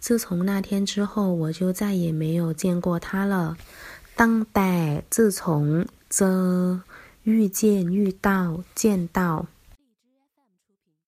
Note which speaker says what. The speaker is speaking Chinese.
Speaker 1: 自從那天之後，我就再也沒有見過他了。自從，這遇見、遇到、見到。